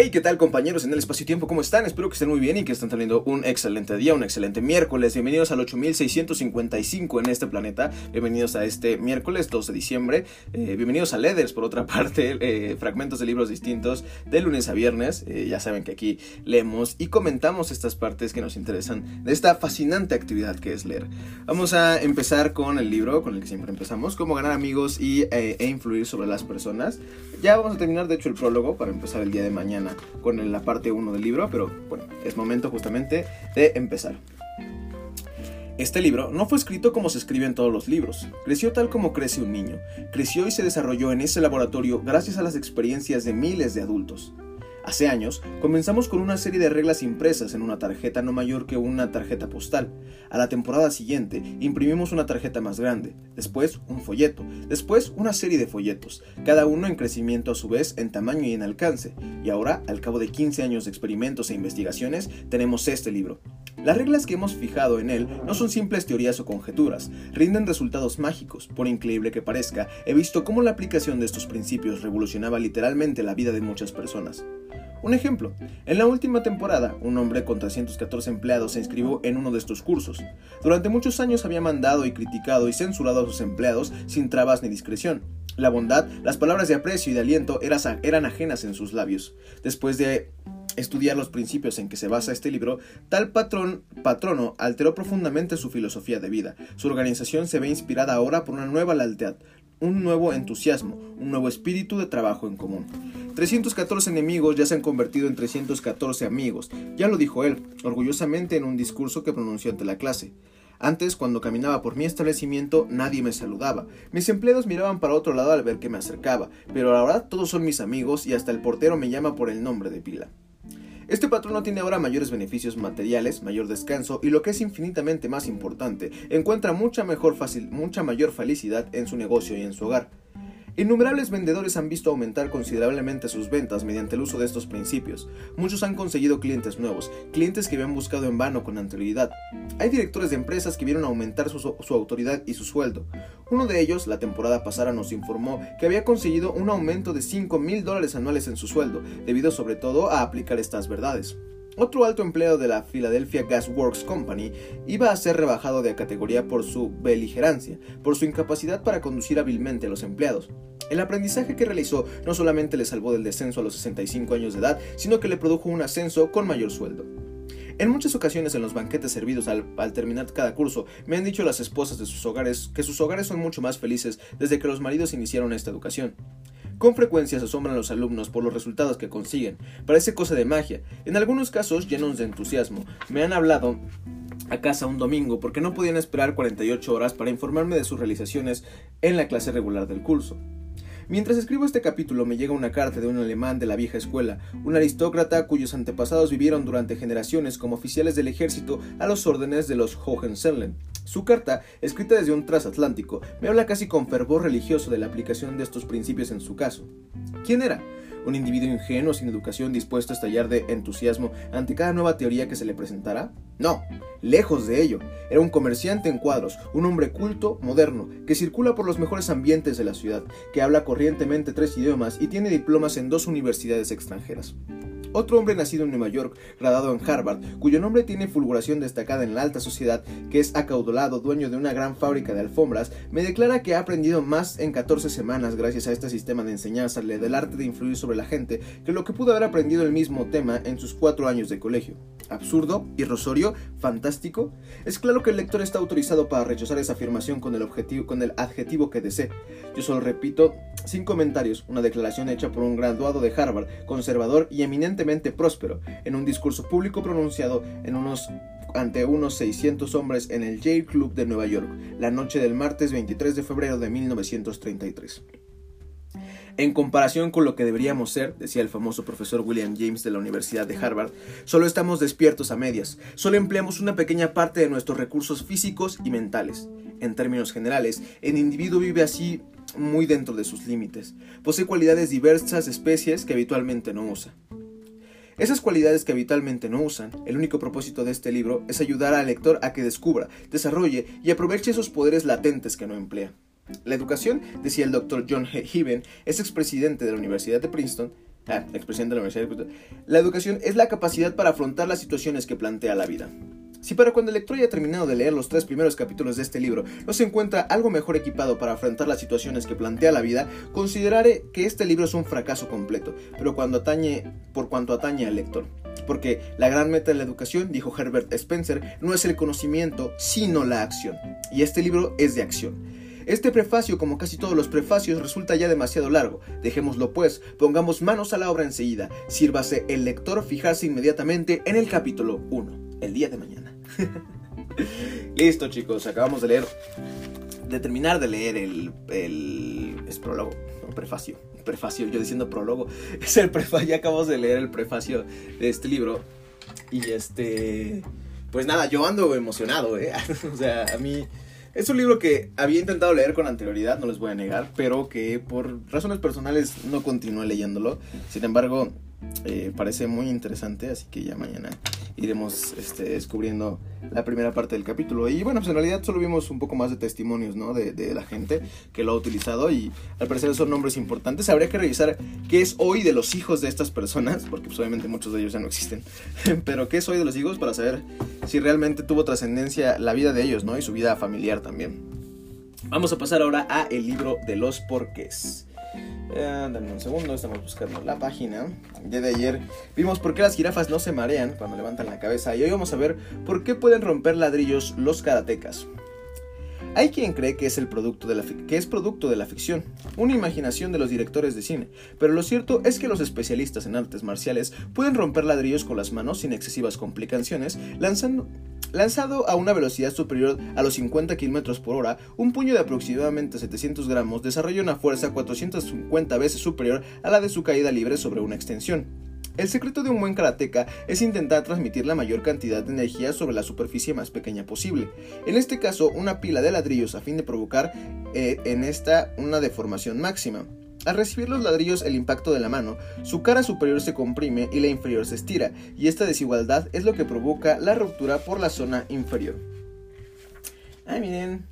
Hey, ¿qué tal compañeros en el espacio-tiempo? ¿Cómo están? Espero que estén muy bien y que estén teniendo un excelente día, un excelente miércoles. Bienvenidos al 8655 en este planeta. Bienvenidos a este miércoles 2 de diciembre. Eh, bienvenidos a Leathers, por otra parte, eh, fragmentos de libros distintos de lunes a viernes. Eh, ya saben que aquí leemos y comentamos estas partes que nos interesan de esta fascinante actividad que es leer. Vamos a empezar con el libro con el que siempre empezamos, cómo ganar amigos y, e influir sobre las personas. Ya vamos a terminar, de hecho, el prólogo para empezar el día de mañana con la parte 1 del libro, pero bueno, es momento justamente de empezar. Este libro no fue escrito como se escribe en todos los libros, creció tal como crece un niño, creció y se desarrolló en ese laboratorio gracias a las experiencias de miles de adultos. Hace años, comenzamos con una serie de reglas impresas en una tarjeta no mayor que una tarjeta postal. A la temporada siguiente, imprimimos una tarjeta más grande, después un folleto, después una serie de folletos, cada uno en crecimiento a su vez en tamaño y en alcance. Y ahora, al cabo de 15 años de experimentos e investigaciones, tenemos este libro. Las reglas que hemos fijado en él no son simples teorías o conjeturas, rinden resultados mágicos. Por increíble que parezca, he visto cómo la aplicación de estos principios revolucionaba literalmente la vida de muchas personas. Un ejemplo, en la última temporada, un hombre con 314 empleados se inscribió en uno de estos cursos. Durante muchos años había mandado y criticado y censurado a sus empleados sin trabas ni discreción. La bondad, las palabras de aprecio y de aliento eran ajenas en sus labios. Después de estudiar los principios en que se basa este libro, tal patrón, patrono alteró profundamente su filosofía de vida. Su organización se ve inspirada ahora por una nueva lealtad, un nuevo entusiasmo, un nuevo espíritu de trabajo en común. 314 enemigos ya se han convertido en 314 amigos, ya lo dijo él, orgullosamente en un discurso que pronunció ante la clase. Antes, cuando caminaba por mi establecimiento, nadie me saludaba. Mis empleados miraban para otro lado al ver que me acercaba, pero ahora todos son mis amigos y hasta el portero me llama por el nombre de pila. Este patrón tiene ahora mayores beneficios materiales, mayor descanso y lo que es infinitamente más importante, encuentra mucha, mejor mucha mayor felicidad en su negocio y en su hogar. Innumerables vendedores han visto aumentar considerablemente sus ventas mediante el uso de estos principios. Muchos han conseguido clientes nuevos, clientes que habían buscado en vano con anterioridad. Hay directores de empresas que vieron aumentar su, autoridad y su sueldo. Uno de ellos, la temporada pasada, nos informó que había conseguido un aumento de 5 mil dólares anuales en su sueldo, debido sobre todo a aplicar estas verdades. Otro alto empleado de la Philadelphia Gas Works Company iba a ser rebajado de categoría por su beligerancia, por su incapacidad para conducir hábilmente a los empleados. El aprendizaje que realizó no solamente le salvó del descenso a los 65 años de edad, sino que le produjo un ascenso con mayor sueldo. En muchas ocasiones en los banquetes servidos al, terminar cada curso, me han dicho las esposas de sus hogares que sus hogares son mucho más felices desde que los maridos iniciaron esta educación. Con frecuencia se asombran los alumnos por los resultados que consiguen. Parece cosa de magia. En algunos casos llenos de entusiasmo. Me han hablado a casa un domingo porque no podían esperar 48 horas para informarme de sus realizaciones en la clase regular del curso. Mientras escribo este capítulo me llega una carta de un alemán de la vieja escuela, un aristócrata cuyos antepasados vivieron durante generaciones como oficiales del ejército a los órdenes de los Hohenzollern. Su carta, escrita desde un transatlántico, me habla casi con fervor religioso de la aplicación de estos principios en su caso. ¿Quién era? ¿Un individuo ingenuo sin educación dispuesto a estallar de entusiasmo ante cada nueva teoría que se le presentara? No, lejos de ello. Era un comerciante en cuadros, un hombre culto, moderno, que circula por los mejores ambientes de la ciudad, que habla corrientemente tres idiomas y tiene diplomas en dos universidades extranjeras. Otro hombre nacido en Nueva York, graduado en Harvard, cuyo nombre tiene fulguración destacada en la alta sociedad, que es acaudalado, dueño de una gran fábrica de alfombras, me declara que ha aprendido más en 14 semanas gracias a este sistema de enseñanza del arte de influir sobre la gente que lo que pudo haber aprendido el mismo tema en sus cuatro años de colegio. Absurdo, irrisorio, fantástico. Es claro que el lector está autorizado para rechazar esa afirmación con el, objetivo, con el adjetivo que desee. Yo solo repito, sin comentarios, una declaración hecha por un graduado de Harvard, conservador y próspero, en un discurso público pronunciado ante unos 600 hombres en el Yale Club de Nueva York, la noche del martes 23 de febrero de 1933. En comparación con lo que deberíamos ser, decía el famoso profesor William James de la Universidad de Harvard, solo estamos despiertos a medias, solo empleamos una pequeña parte de nuestros recursos físicos y mentales. En términos generales, el individuo vive así muy dentro de sus límites, posee cualidades diversas especies que habitualmente no usa. Esas cualidades que habitualmente no usan, el único propósito de este libro es ayudar al lector a que descubra, desarrolle y aproveche esos poderes latentes que no emplea. La educación, decía el doctor John Heaven, es expresidente de la Universidad de Princeton, ah, expresidente de la Universidad de La educación es la capacidad para afrontar las situaciones que plantea la vida. Si para cuando el lector haya terminado de leer los tres primeros capítulos de este libro no se encuentra algo mejor equipado para afrontar las situaciones que plantea la vida, consideraré que este libro es un fracaso completo, pero cuando atañe, por cuanto atañe al lector. Porque la gran meta de la educación, dijo Herbert Spencer, no es el conocimiento, sino la acción. Y este libro es de acción. Este prefacio, como casi todos los prefacios, resulta ya demasiado largo. Dejémoslo pues, pongamos manos a la obra enseguida. Sírvase el lector fijarse inmediatamente en el capítulo 1, el día de mañana. Listo chicos, acabamos de leer, de terminar de leer el, el es prólogo, no, prefacio, prefacio, yo diciendo prólogo, es el prefacio, ya acabamos de leer el prefacio de este libro y este, pues nada, yo ando emocionado, ¿eh? o sea, a mí es un libro que había intentado leer con anterioridad, no les voy a negar, pero que por razones personales no continué leyéndolo. Sin embargo, eh, parece muy interesante, así que ya mañana iremos este, descubriendo la primera parte del capítulo. Y bueno, pues en realidad solo vimos un poco más de testimonios, ¿no? De, la gente que lo ha utilizado y al parecer son nombres importantes. Habría que revisar qué es hoy de los hijos de estas personas, porque pues obviamente muchos de ellos ya no existen, pero qué es hoy de los hijos para saber si realmente tuvo trascendencia la vida de ellos, ¿no? Y su vida familiar también. Vamos a pasar ahora a el libro de los porqués. Eh, dame un segundo, estamos buscando la página. El día de ayer vimos por qué las jirafas no se marean cuando levantan la cabeza y hoy vamos a ver por qué pueden romper ladrillos los karatecas. Hay quien cree que es, producto de la que es producto de la ficción, una imaginación de los directores de cine, pero lo cierto es que los especialistas en artes marciales pueden romper ladrillos con las manos sin excesivas complicaciones, lanzando, Lanzado a una velocidad superior a los 50 km por hora, un puño de aproximadamente 700 gramos desarrolla una fuerza 450 veces superior a la de su caída libre sobre una extensión. El secreto de un buen karateka es intentar transmitir la mayor cantidad de energía sobre la superficie más pequeña posible. En este caso, una pila de ladrillos a fin de provocar eh, en esta una deformación máxima. Al recibir los ladrillos el impacto de la mano, su cara superior se comprime y la inferior se estira, y esta desigualdad es lo que provoca la ruptura por la zona inferior. Ay, miren.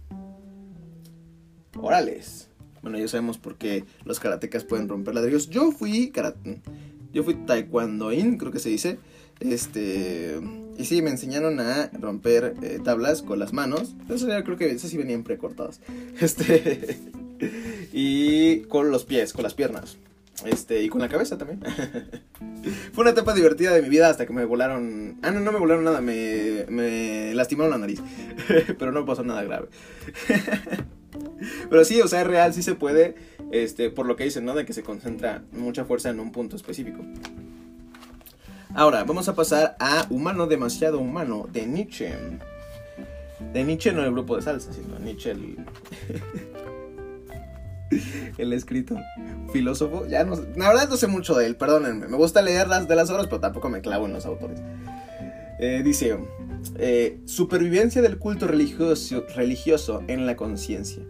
Orales. Bueno, ya sabemos por qué los karatecas pueden romper ladrillos. Yo fui karate. Yo fui taekwondoin, creo que se dice. Este. Y sí, me enseñaron a romper eh, tablas con las manos. Eso ya creo que esas sí venían precortadas. Este. y con los pies, con las piernas. Este, y con la cabeza también. Fue una etapa divertida de mi vida hasta que me volaron. Ah, no, no me volaron nada, me, me lastimaron la nariz. Pero no pasó nada grave. Pero sí, o sea, es real, sí se puede. Este, por lo que dicen, ¿no? De que se concentra mucha fuerza en un punto específico. Ahora, vamos a pasar a Humano demasiado humano de Nietzsche. De Nietzsche no el grupo de salsa, sino Nietzsche el. el escrito filósofo. Ya no, la verdad no sé mucho de él, perdónenme. Me gusta leer las de las obras, pero tampoco me clavo en los autores. Eh, dice, eh, supervivencia del culto religioso en la conciencia.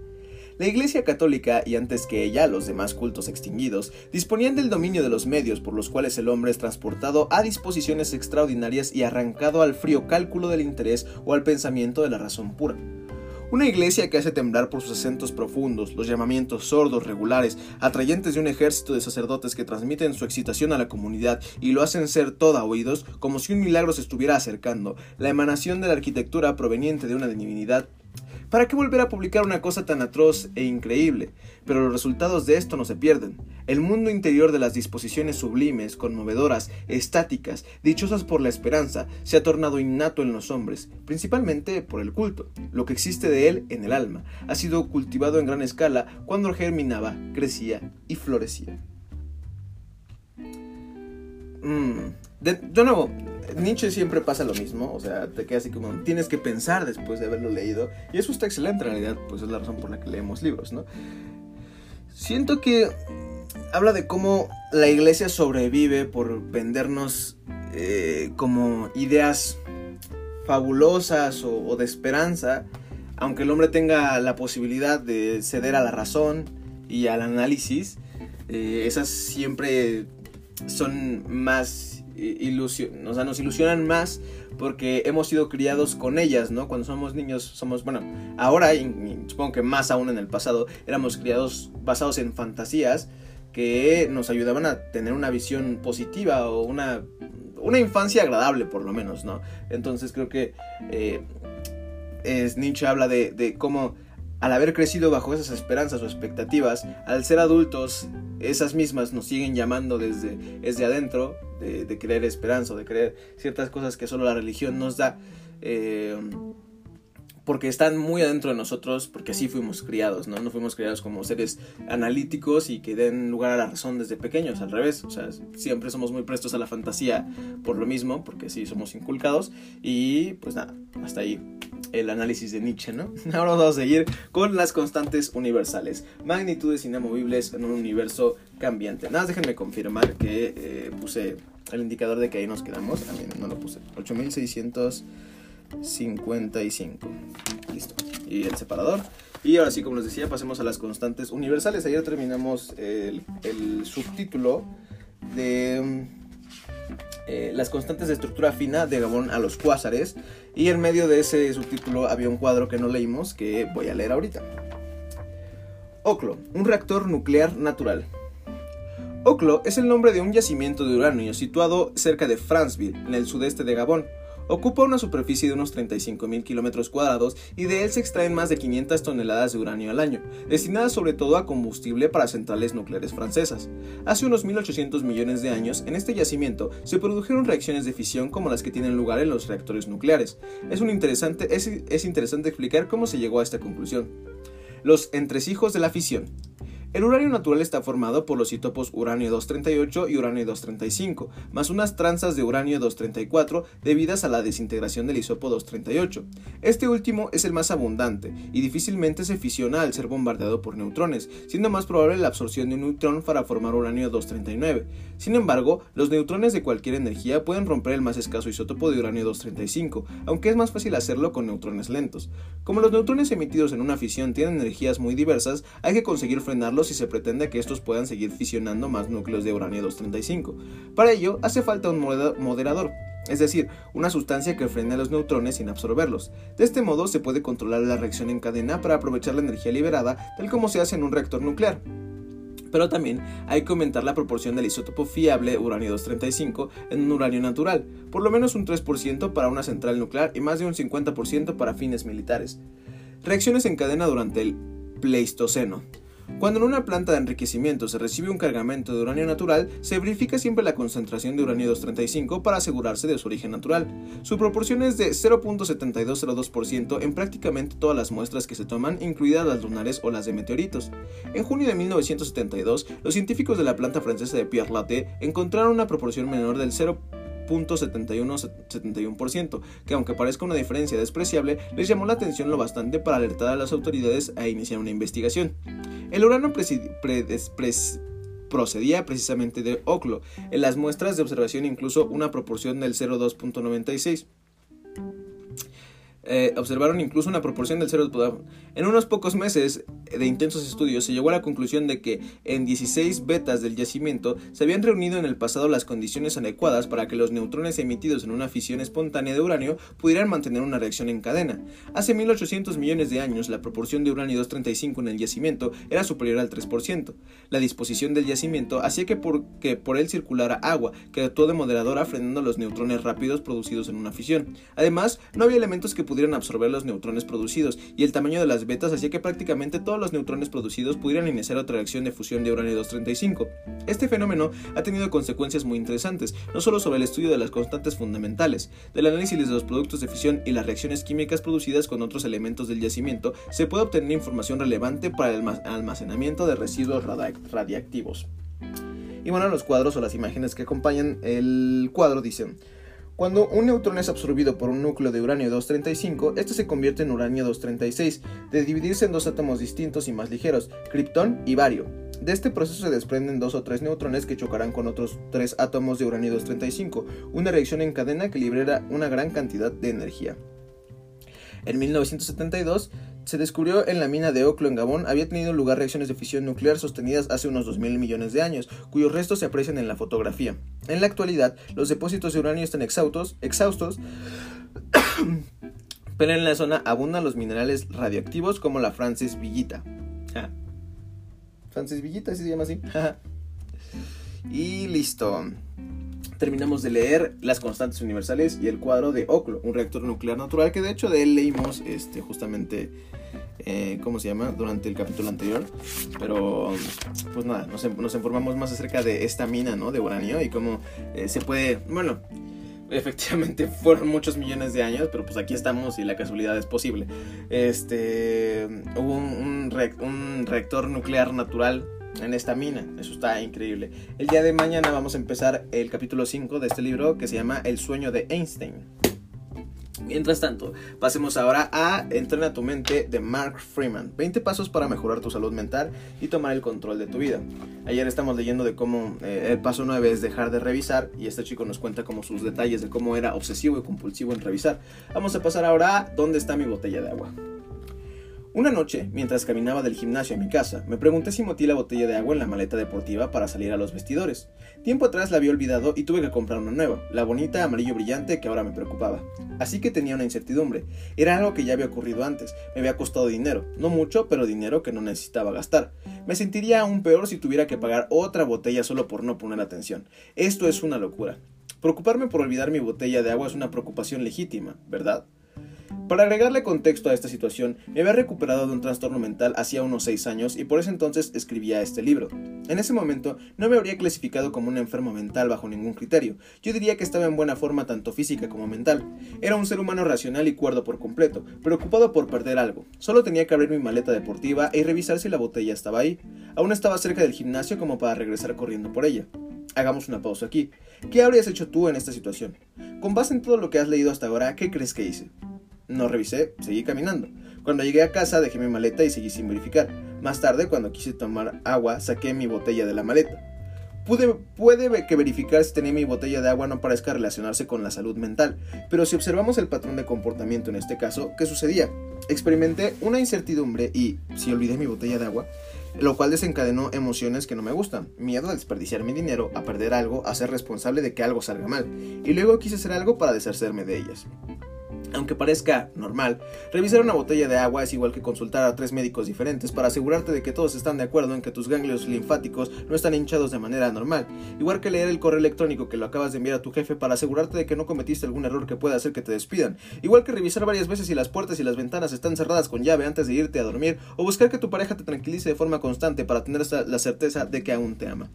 La Iglesia Católica, y antes que ella los demás cultos extinguidos, disponían del dominio de los medios por los cuales el hombre es transportado a disposiciones extraordinarias y arrancado al frío cálculo del interés o al pensamiento de la razón pura. Una iglesia que hace temblar por sus acentos profundos, los llamamientos sordos, regulares, atrayentes de un ejército de sacerdotes que transmiten su excitación a la comunidad y lo hacen ser toda oídos, como si un milagro se estuviera acercando, la emanación de la arquitectura proveniente de una divinidad ¿Para qué volver a publicar una cosa tan atroz e increíble? Pero los resultados de esto no se pierden. El mundo interior de las disposiciones sublimes, conmovedoras, estáticas, dichosas por la esperanza, se ha tornado innato en los hombres, principalmente por el culto. Lo que existe de él en el alma ha sido cultivado en gran escala cuando germinaba, crecía y florecía. Mm, de, nuevo, Nietzsche siempre pasa lo mismo, o sea, te queda así como, tienes que pensar después de haberlo leído, y eso está excelente en realidad, pues es la razón por la que leemos libros, ¿no? Siento que habla de cómo la iglesia sobrevive por vendernos eh, como ideas fabulosas o, de esperanza, aunque el hombre tenga la posibilidad de ceder a la razón y al análisis, eh, esas siempre son más o sea, nos ilusionan más porque hemos sido criados con ellas, ¿no? Cuando somos niños somos, bueno, ahora y, supongo que más aún en el pasado, éramos criados basados en fantasías que nos ayudaban a tener una visión positiva o una, una infancia agradable por lo menos, ¿no? Entonces creo que eh, es, Nietzsche habla de, de cómo al haber crecido bajo esas esperanzas o expectativas, al ser adultos, esas mismas nos siguen llamando desde, desde adentro, de, creer esperanza, de creer ciertas cosas que solo la religión nos da. Eh, porque están muy adentro de nosotros, porque así fuimos criados, ¿no? No fuimos criados como seres analíticos y que den lugar a la razón desde pequeños, al revés, o sea, siempre somos muy prestos a la fantasía por lo mismo, porque sí somos inculcados y pues nada, hasta ahí el análisis de Nietzsche, ¿no? Ahora vamos a seguir con las constantes universales, magnitudes inamovibles en un universo cambiante. Nada, déjenme confirmar que eh, puse el indicador de que ahí nos quedamos, también no lo puse, 8600 55. Listo. Y el separador. Y ahora sí, como les decía, pasemos a las constantes universales. Ayer terminamos el, subtítulo de eh, las constantes de estructura fina de Gabón a los cuásares. Y en medio de ese subtítulo había un cuadro que no leímos que voy a leer ahorita. Oclo, un reactor nuclear natural. Oclo es el nombre de un yacimiento de uranio situado cerca de Franceville, en el sudeste de Gabón. Ocupa una superficie de unos 35.000 kilómetros cuadrados y de él se extraen más de 500 toneladas de uranio al año, destinadas sobre todo a combustible para centrales nucleares francesas. Hace unos 1.800 millones de años, en este yacimiento se produjeron reacciones de fisión como las que tienen lugar en los reactores nucleares. Es, un interesante, es, es interesante explicar cómo se llegó a esta conclusión. Los entresijos de la fisión. El uranio natural está formado por los isótopos uranio 238 y uranio 235, más unas tranzas de uranio 234 debidas a la desintegración del isopo 238. Este último es el más abundante y difícilmente se fisiona al ser bombardeado por neutrones, siendo más probable la absorción de un neutrón para formar uranio 239. Sin embargo, los neutrones de cualquier energía pueden romper el más escaso isótopo de uranio 235, aunque es más fácil hacerlo con neutrones lentos. Como los neutrones emitidos en una fisión tienen energías muy diversas, hay que conseguir si se pretende que estos puedan seguir fisionando más núcleos de uranio 235. Para ello, hace falta un moderador, es decir, una sustancia que frene a los neutrones sin absorberlos. De este modo se puede controlar la reacción en cadena para aprovechar la energía liberada, tal como se hace en un reactor nuclear. Pero también hay que aumentar la proporción del isótopo fiable uranio 235 en un uranio natural, por lo menos un 3% para una central nuclear y más de un 50% para fines militares. Reacciones en cadena durante el Pleistoceno. Cuando en una planta de enriquecimiento se recibe un cargamento de uranio natural, se verifica siempre la concentración de uranio 235 para asegurarse de su origen natural. Su proporción es de 0.7202% en prácticamente todas las muestras que se toman, incluidas las lunares o las de meteoritos. En junio de 1972, los científicos de la planta francesa de Pierre Latte encontraron una proporción menor del 0. 0.7171%, que aunque parezca una diferencia despreciable, les llamó la atención lo bastante para alertar a las autoridades a iniciar una investigación. El urano procedía precisamente de Oclo, en las muestras de observación incluso una proporción del 0.2.96. Eh, observaron incluso una proporción del 0. En unos pocos meses de intensos estudios se llegó a la conclusión de que en 16 betas del yacimiento se habían reunido en el pasado las condiciones adecuadas para que los neutrones emitidos en una fisión espontánea de uranio pudieran mantener una reacción en cadena. Hace 1800 millones de años la proporción de uranio 235 en el yacimiento era superior al 3%. La disposición del yacimiento hacía que por, que por él circulara agua, que actuó de moderadora frenando los neutrones rápidos producidos en una fisión. Además, no había elementos que pudieran absorber los neutrones producidos, y el tamaño de las betas hacía que prácticamente los neutrones producidos pudieran iniciar otra reacción de fusión de uranio 235. Este fenómeno ha tenido consecuencias muy interesantes, no solo sobre el estudio de las constantes fundamentales, del análisis de los productos de fisión y las reacciones químicas producidas con otros elementos del yacimiento, se puede obtener información relevante para el almacenamiento de residuos radiactivos. Y bueno, los cuadros o las imágenes que acompañan el cuadro dicen, cuando un neutrón es absorbido por un núcleo de uranio 235, este se convierte en uranio 236, de dividirse en dos átomos distintos y más ligeros, criptón y bario. De este proceso se desprenden dos o tres neutrones que chocarán con otros tres átomos de uranio 235, una reacción en cadena que libera una gran cantidad de energía. En 1972, se descubrió en la mina de Oclo en Gabón había tenido lugar reacciones de fisión nuclear sostenidas hace unos 2.000 millones de años, cuyos restos se aprecian en la fotografía. En la actualidad, los depósitos de uranio están exhaustos, pero en la zona abundan los minerales radioactivos como la Francis Villita. Francis Villita, se llama así. Y listo. Terminamos de leer Las constantes universales y el cuadro de Oclo, un reactor nuclear natural que de hecho de él leímos este, justamente, eh, ¿cómo se llama? Durante el capítulo anterior. Pero pues nada, nos, nos informamos más acerca de esta mina, ¿no? De uranio y cómo eh, se puede, bueno, efectivamente fueron muchos millones de años, pero pues aquí estamos y la casualidad es posible. Este, hubo un, un, reactor nuclear natural en esta mina, eso está increíble. El día de mañana vamos a empezar el capítulo 5 de este libro que se llama El sueño de Einstein. Mientras tanto, pasemos ahora a Entrena tu mente de Mark Freeman. 20 pasos para mejorar tu salud mental y tomar el control de tu vida. Ayer estamos leyendo de cómo eh, el paso 9 es dejar de revisar y este chico nos cuenta como sus detalles de cómo era obsesivo y compulsivo en revisar. Vamos a pasar ahora a ¿dónde está mi botella de agua? Una noche, mientras caminaba del gimnasio a mi casa, me pregunté si metí la botella de agua en la maleta deportiva para salir a los vestidores. Tiempo atrás la había olvidado y tuve que comprar una nueva, la bonita amarillo brillante que ahora me preocupaba. Así que tenía una incertidumbre. Era algo que ya había ocurrido antes, me había costado dinero, no mucho, pero dinero que no necesitaba gastar. Me sentiría aún peor si tuviera que pagar otra botella solo por no poner atención. Esto es una locura. Preocuparme por olvidar mi botella de agua es una preocupación legítima, ¿verdad? Para agregarle contexto a esta situación, me había recuperado de un trastorno mental hacía unos 6 años y por ese entonces escribía este libro. En ese momento no me habría clasificado como un enfermo mental bajo ningún criterio, yo diría que estaba en buena forma tanto física como mental. Era un ser humano racional y cuerdo por completo, preocupado por perder algo. Solo tenía que abrir mi maleta deportiva y revisar si la botella estaba ahí. Aún estaba cerca del gimnasio como para regresar corriendo por ella. Hagamos una pausa aquí. ¿Qué habrías hecho tú en esta situación? Con base en todo lo que has leído hasta ahora, ¿qué crees que hice? No revisé, seguí caminando. Cuando llegué a casa dejé mi maleta y seguí sin verificar. Más tarde, cuando quise tomar agua, saqué mi botella de la maleta. Pude, puede que verificar si tenía mi botella de agua no parezca relacionarse con la salud mental, pero si observamos el patrón de comportamiento en este caso, ¿qué sucedía? Experimenté una incertidumbre y, si olvidé mi botella de agua, lo cual desencadenó emociones que no me gustan, miedo a desperdiciar mi dinero, a perder algo, a ser responsable de que algo salga mal, y luego quise hacer algo para deshacerme de ellas. Aunque parezca normal, revisar una botella de agua es igual que consultar a tres médicos diferentes para asegurarte de que todos están de acuerdo en que tus ganglios linfáticos no están hinchados de manera normal, igual que leer el correo electrónico que lo acabas de enviar a tu jefe para asegurarte de que no cometiste algún error que pueda hacer que te despidan, igual que revisar varias veces si las puertas y las ventanas están cerradas con llave antes de irte a dormir, o buscar que tu pareja te tranquilice de forma constante para tener la certeza de que aún te ama.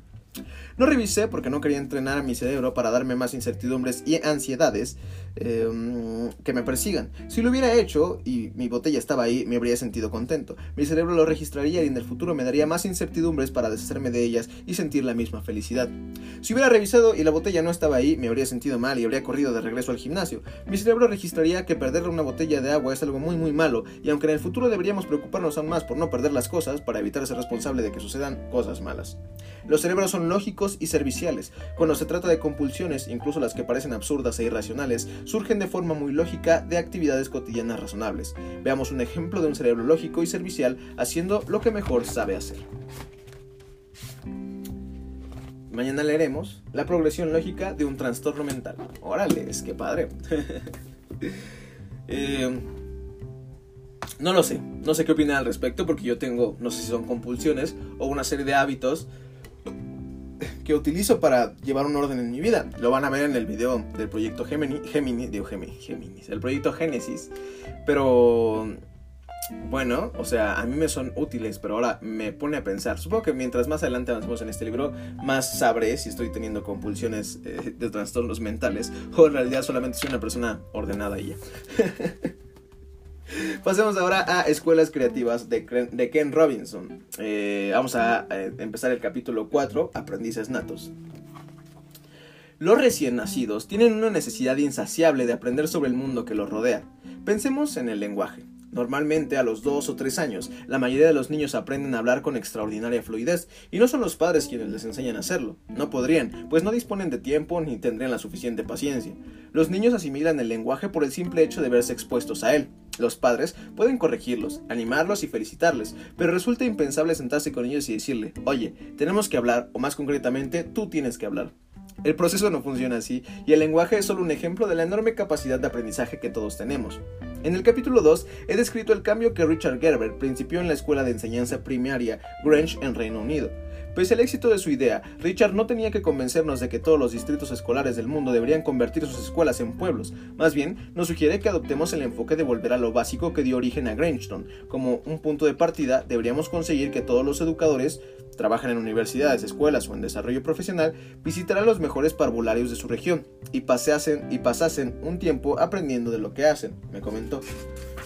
No revisé porque no quería entrenar a mi cerebro para darme más incertidumbres y ansiedades em, que me persigan. Si lo hubiera hecho y mi botella estaba ahí, me habría sentido contento. Mi cerebro lo registraría y en el futuro me daría más incertidumbres para deshacerme de ellas y sentir la misma felicidad. Si hubiera revisado y la botella no estaba ahí, me habría sentido mal y habría corrido de regreso al gimnasio. Mi cerebro registraría que perder una botella de agua es algo muy muy malo y aunque en el futuro deberíamos preocuparnos aún más por no perder las cosas para evitar ser responsable de que sucedan cosas malas. Los cerebros son lógicos y serviciales. Cuando se trata de compulsiones, incluso las que parecen absurdas e irracionales, surgen de forma muy lógica de actividades cotidianas razonables. Veamos un ejemplo de un cerebro lógico y servicial haciendo lo que mejor sabe hacer. Mañana leeremos la progresión lógica de un trastorno mental. Órale, es que padre. Eh, no lo sé, no sé qué opinan al respecto porque yo tengo, no sé si son compulsiones o una serie de hábitos que utilizo para llevar un orden en mi vida. Lo van a ver en el video del proyecto Gemini, Gemini, digo Gemini, Géminis, el proyecto Génesis. Pero bueno, o sea, a mí me son útiles, pero ahora me pone a pensar. Supongo que mientras más adelante avancemos en este libro, más sabré si estoy teniendo compulsiones eh, de trastornos mentales o en realidad solamente soy una persona ordenada y ya. Pasemos ahora a Escuelas Creativas de, Ken Robinson. Eh, vamos a eh, empezar el capítulo 4, Aprendices Natos. Los recién nacidos tienen una necesidad insaciable de aprender sobre el mundo que los rodea. Pensemos en el lenguaje. Normalmente a los 2 o 3 años, la mayoría de los niños aprenden a hablar con extraordinaria fluidez, y no son los padres quienes les enseñan a hacerlo. No podrían, pues no disponen de tiempo ni tendrían la suficiente paciencia. Los niños asimilan el lenguaje por el simple hecho de verse expuestos a él. Los padres pueden corregirlos, animarlos y felicitarles, pero resulta impensable sentarse con ellos y decirle, oye, tenemos que hablar, o más concretamente, tú tienes que hablar. El proceso no funciona así, y el lenguaje es solo un ejemplo de la enorme capacidad de aprendizaje que todos tenemos. En el capítulo 2 he descrito el cambio que Richard Gerber principió en la escuela de enseñanza primaria Grange en Reino Unido. Pese al éxito de su idea, Richard no tenía que convencernos de que todos los distritos escolares del mundo deberían convertir sus escuelas en pueblos. Más bien, nos sugiere que adoptemos el enfoque de volver a lo básico que dio origen a Grangeton. Como un punto de partida, deberíamos conseguir que todos los educadores trabajan en universidades, escuelas o en desarrollo profesional, visitaran los mejores parvularios de su región y paseasen y pasasen un tiempo aprendiendo de lo que hacen, me comentó.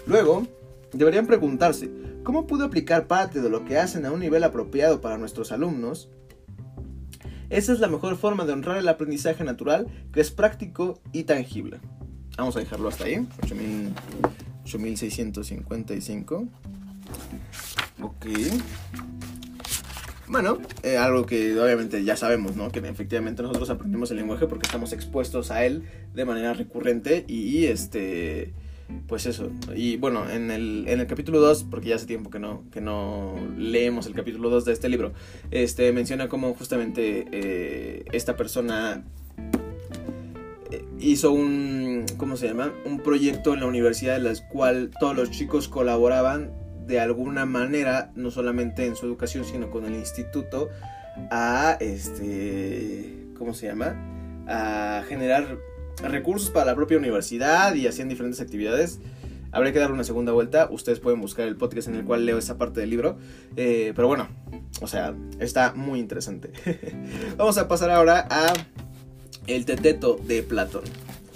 Luego, deberían preguntarse, ¿cómo puedo aplicar parte de lo que hacen a un nivel apropiado para nuestros alumnos? Esa es la mejor forma de honrar el aprendizaje natural, que es práctico y tangible. Vamos a dejarlo hasta ahí, 8655. Ok. Bueno, eh, algo que obviamente ya sabemos, ¿no? Que efectivamente nosotros aprendemos el lenguaje porque estamos expuestos a él de manera recurrente y este pues eso. Y bueno, en el, en el capítulo 2, porque ya hace tiempo que no, que no leemos el capítulo 2 de este libro, este menciona cómo justamente eh, esta persona eh, hizo un, ¿cómo se llama? Un proyecto en la universidad en el cual todos los chicos colaboraban de alguna manera, no solamente en su educación, sino con el instituto, a, este, ¿cómo se llama? A generar recursos para la propia universidad y hacían diferentes actividades. Habría que dar una segunda vuelta. Ustedes pueden buscar el podcast en el cual leo esa parte del libro. Eh, pero bueno, o sea, está muy interesante. Vamos a pasar ahora a el teteto de Platón.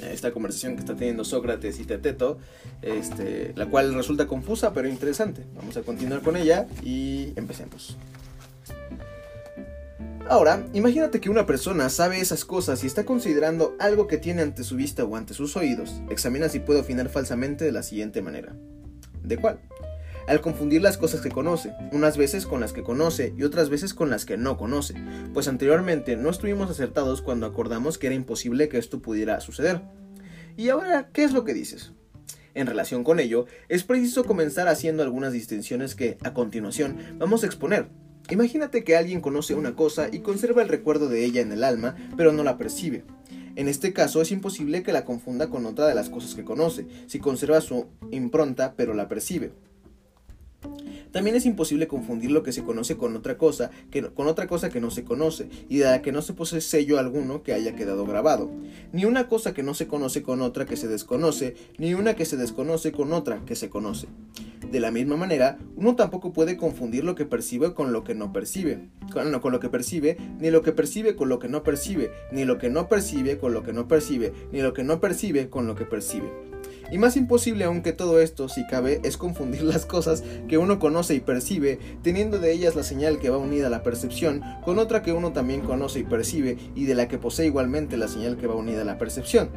Esta conversación que está teniendo Sócrates y Teteto, este, la cual resulta confusa pero interesante. Vamos a continuar con ella y empecemos. Ahora, imagínate que una persona sabe esas cosas y está considerando algo que tiene ante su vista o ante sus oídos. Examina si puede opinar falsamente de la siguiente manera. ¿De cuál? Al confundir las cosas que conoce, unas veces con las que conoce y otras veces con las que no conoce, pues anteriormente no estuvimos acertados cuando acordamos que era imposible que esto pudiera suceder. Y ahora, ¿qué es lo que dices? En relación con ello, es preciso comenzar haciendo algunas distinciones que, a continuación, vamos a exponer, Imagínate que alguien conoce una cosa y conserva el recuerdo de ella en el alma, pero no la percibe. En este caso es imposible que la confunda con otra de las cosas que conoce, si conserva su impronta pero la percibe. También es imposible confundir lo que se conoce con otra cosa, que, con otra cosa que no se conoce, y de la que no se posee sello alguno que haya quedado grabado. Ni una cosa que no se conoce con otra que se desconoce, ni una que se desconoce con otra que se conoce. De la misma manera, uno tampoco puede confundir lo que percibe con lo que no percibe, con lo que percibe, ni lo que percibe con lo que no percibe, ni lo que no percibe con lo que no percibe, ni lo que no percibe con lo que percibe. Y más imposible aún que todo esto, si cabe, es confundir las cosas que uno conoce y percibe, teniendo de ellas la señal que va unida a la percepción, con otra que uno también conoce y percibe, y de la que posee igualmente la señal que va unida a la percepción.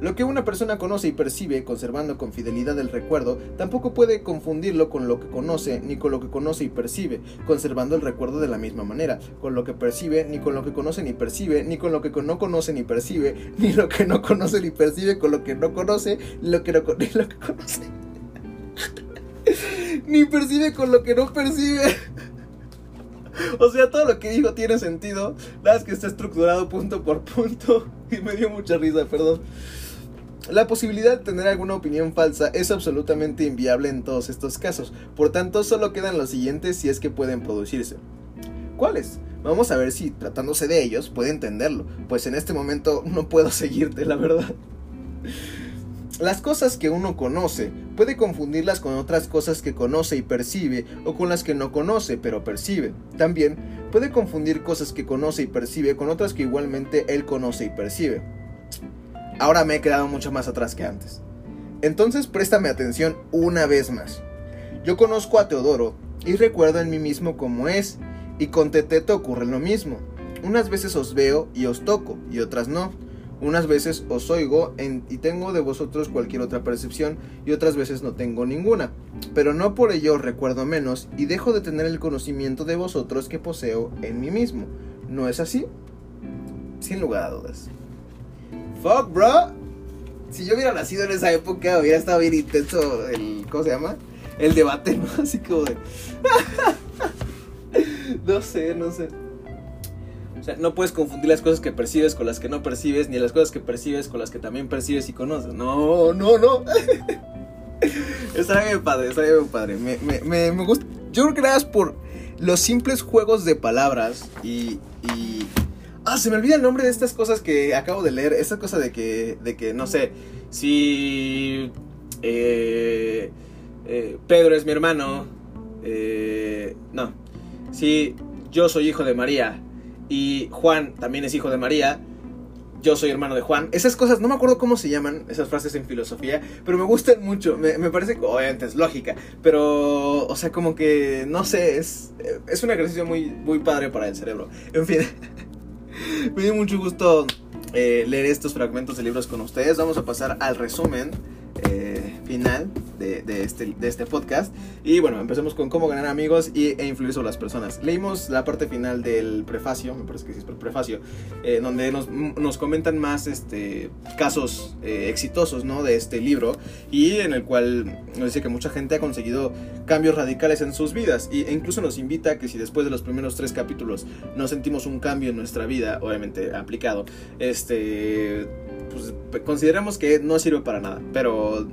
Lo que una persona conoce y percibe, conservando con fidelidad el recuerdo, tampoco puede confundirlo con lo que conoce ni con lo que conoce y percibe, conservando el recuerdo de la misma manera, con lo que percibe ni con lo que conoce ni percibe, ni con lo que no conoce ni percibe, ni lo que no conoce ni percibe con lo que no conoce, lo que no ni lo que conoce. ni percibe con lo que no percibe. O sea, todo lo que dijo tiene sentido. Nada es que está estructurado punto por punto. Y me dio mucha risa, perdón. La posibilidad de tener alguna opinión falsa es absolutamente inviable en todos estos casos, por tanto solo quedan los siguientes si es que pueden producirse. ¿Cuáles? Vamos a ver si tratándose de ellos puede entenderlo, pues en este momento no puedo seguirte, la verdad. Las cosas que uno conoce puede confundirlas con otras cosas que conoce y percibe o con las que no conoce pero percibe. También puede confundir cosas que conoce y percibe con otras que igualmente él conoce y percibe. Ahora me he quedado mucho más atrás que antes. Entonces préstame atención una vez más. Yo conozco a Teodoro y recuerdo en mí mismo cómo es, y con Teteto ocurre lo mismo. Unas veces os veo y os toco, y otras no. Unas veces os oigo y tengo de vosotros cualquier otra percepción, y otras veces no tengo ninguna. Pero no por ello recuerdo menos, y dejo de tener el conocimiento de vosotros que poseo en mí mismo. ¿No es así? Sin lugar a dudas. Bro. Si yo hubiera nacido en esa época, hubiera estado bien intenso el. ¿Cómo se llama? El debate, ¿no? Así como de. no sé, no sé. O sea, no puedes confundir las cosas que percibes con las que no percibes, ni las cosas que percibes con las que también percibes y conoces. No, no, no. Estaría bien padre, estaría bien padre. Me, me, me, me gusta. Yo creo que nada más por los simples juegos de palabras y, y... Ah, se me olvida el nombre de estas cosas que acabo de leer. Esta cosa de que, de que no sé, si... Eh, eh, Pedro es mi hermano. Eh, no. Si yo soy hijo de María y Juan también es hijo de María, yo soy hermano de Juan. Esas cosas, no me acuerdo cómo se llaman esas frases en filosofía, pero me gustan mucho. Me, parece que obviamente es lógica, pero, o sea, como que, no sé, es, es un ejercicio muy, muy padre para el cerebro. En fin, me dio mucho gusto eh, leer estos fragmentos de libros con ustedes. Vamos a pasar al resumen eh, final de, este, de este podcast. Y bueno, empecemos con cómo ganar amigos y, e influir sobre las personas. Leímos la parte final del prefacio, me parece que sí es el prefacio, eh, donde nos, nos, comentan más este, casos eh, exitosos ¿no? de este libro y en el cual nos dice que mucha gente ha conseguido cambios radicales en sus vidas e incluso nos invita a que si después de los primeros tres capítulos no sentimos un cambio en nuestra vida, obviamente aplicado, este, pues consideramos que no sirve para nada, pero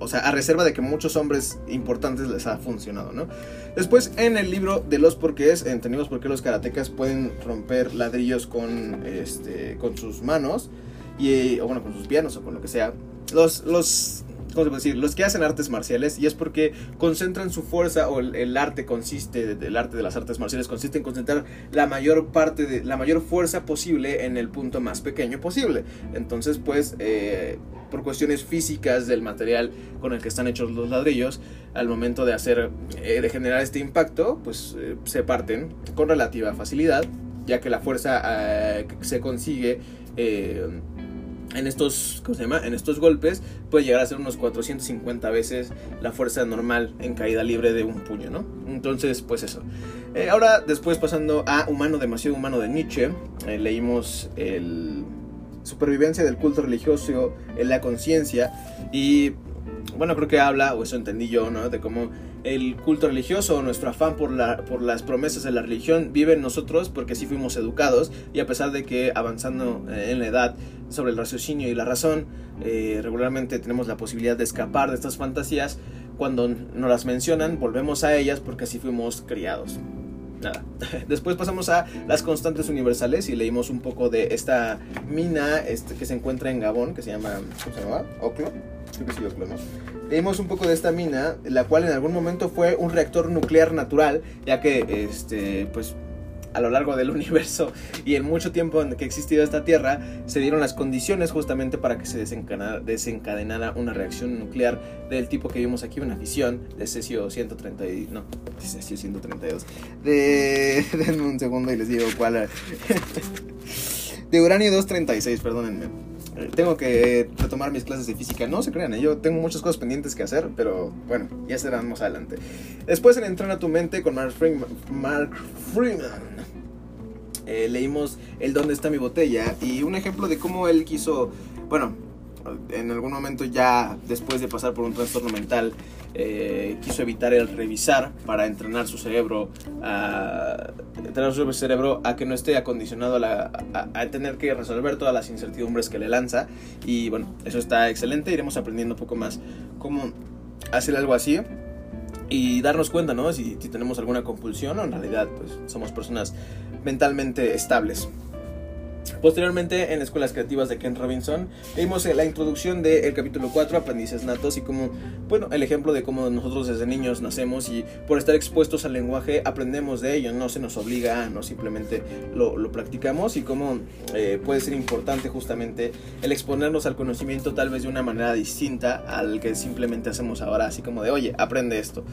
o sea, a reserva de que muchos hombres importantes les ha funcionado, ¿no? Después, en el libro de los porqués, entendimos por qué los karatecas pueden romper ladrillos con, este, con sus manos, y, o bueno, con sus pianos o con lo que sea. Los, los ¿cómo se puede decir? Los que hacen artes marciales y es porque concentran su fuerza o el, arte consiste, del arte de las artes marciales consiste en concentrar la mayor parte de, la mayor fuerza posible en el punto más pequeño posible. Entonces, pues, eh, por cuestiones físicas del material con el que están hechos los ladrillos, al momento de hacer, eh, de generar este impacto, pues eh, se parten con relativa facilidad, ya que la fuerza se consigue en estos, ¿cómo se llama? En estos golpes puede llegar a ser unos 450 veces la fuerza normal en caída libre de un puño, ¿no? Entonces, pues eso. Eh, ahora, después pasando a Humano, demasiado humano de Nietzsche, eh, leímos el Supervivencia del culto religioso en la conciencia y, bueno, creo que habla, o eso entendí yo, ¿no? De cómo el culto religioso, nuestro afán por, la, por las promesas de la religión vive en nosotros porque así fuimos educados y a pesar de que avanzando eh, en la edad sobre el raciocinio y la razón, eh, regularmente tenemos la posibilidad de escapar de estas fantasías, cuando nos las mencionan volvemos a ellas porque así fuimos criados. Nada. Después pasamos a las constantes universales y leímos un poco de esta mina este, que se encuentra en Gabón, que se llama, ¿cómo se llama? Oclo. Creo que sí, Oclo, ¿no? Leímos un poco de esta mina, la cual en algún momento fue un reactor nuclear natural, ya que, este, pues, a lo largo del universo y en mucho tiempo que ha existido esta Tierra, se dieron las condiciones justamente para que se desencadenara, una reacción nuclear del tipo que vimos aquí, una fisión de cesio 130, no, cesio 132. De, denme un segundo y les digo cuál. de uranio 236, perdónenme tengo que retomar mis clases de física. No se crean, ¿eh? yo tengo muchas cosas pendientes que hacer, pero bueno, ya serán más adelante. Después en Entrena tu mente con Mark Freeman, Mark Freeman eh, leímos El dónde está mi botella y un ejemplo de cómo él quiso, bueno, en algún momento ya después de pasar por un trastorno mental, eh, quiso evitar el revisar para entrenar su cerebro a entrenar su cerebro a que no esté acondicionado a, tener que resolver todas las incertidumbres que le lanza. Y bueno eso está excelente. Iremos aprendiendo un poco más cómo hacer algo así y darnos cuenta no si, si tenemos alguna compulsión o en realidad pues somos personas mentalmente estables Posteriormente, en Escuelas Creativas de Ken Robinson, vimos la introducción del capítulo 4, Aprendices Natos, y como, bueno, el ejemplo de cómo nosotros desde niños nacemos y por estar expuestos al lenguaje aprendemos de ello, no se nos obliga, no simplemente lo, practicamos, y cómo eh, puede ser importante justamente el exponernos al conocimiento tal vez de una manera distinta al que simplemente hacemos ahora, así como de, oye, aprende esto.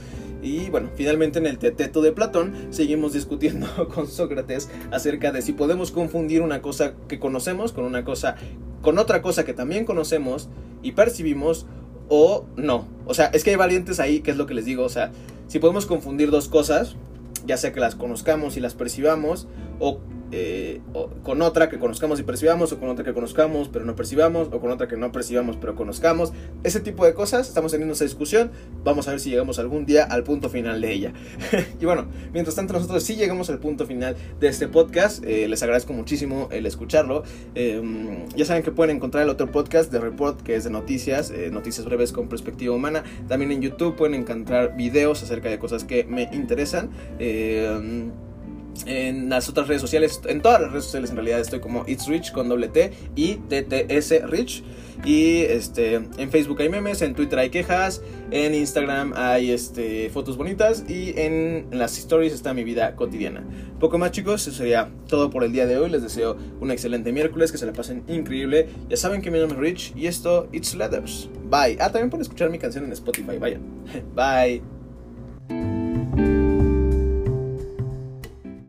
Y bueno, finalmente en el Teteto de Platón seguimos discutiendo con Sócrates acerca de si podemos confundir una cosa que conocemos con una cosa, con otra cosa que también conocemos y percibimos o no. O sea, es que hay variantes ahí, que es lo que les digo. O sea, si podemos confundir dos cosas, ya sea que las conozcamos y las percibamos, o eh, con otra que conozcamos y percibamos, o con otra que conozcamos pero no percibamos, o con otra que no percibamos pero conozcamos. Ese tipo de cosas, estamos teniendo esa discusión. Vamos a ver si llegamos algún día al punto final de ella. y bueno, mientras tanto nosotros sí llegamos al punto final de este podcast. Eh, les agradezco muchísimo el escucharlo. Em, ya saben que pueden encontrar el otro podcast de Report que es de noticias, eh, noticias breves con perspectiva humana. También en YouTube pueden encontrar videos acerca de cosas que me interesan. En las otras redes sociales, en todas las redes sociales en realidad estoy como It's Rich con doble T y TTS Rich. Y este, en Facebook hay memes, en Twitter hay quejas, en Instagram hay este, fotos bonitas y en las stories está mi vida cotidiana. Poco más chicos, eso sería todo por el día de hoy. Les deseo un excelente miércoles, que se la pasen increíble. Ya saben que mi nombre es Rich y esto, It's Letters. Bye. Ah, también pueden escuchar mi canción en Spotify, vaya. Bye.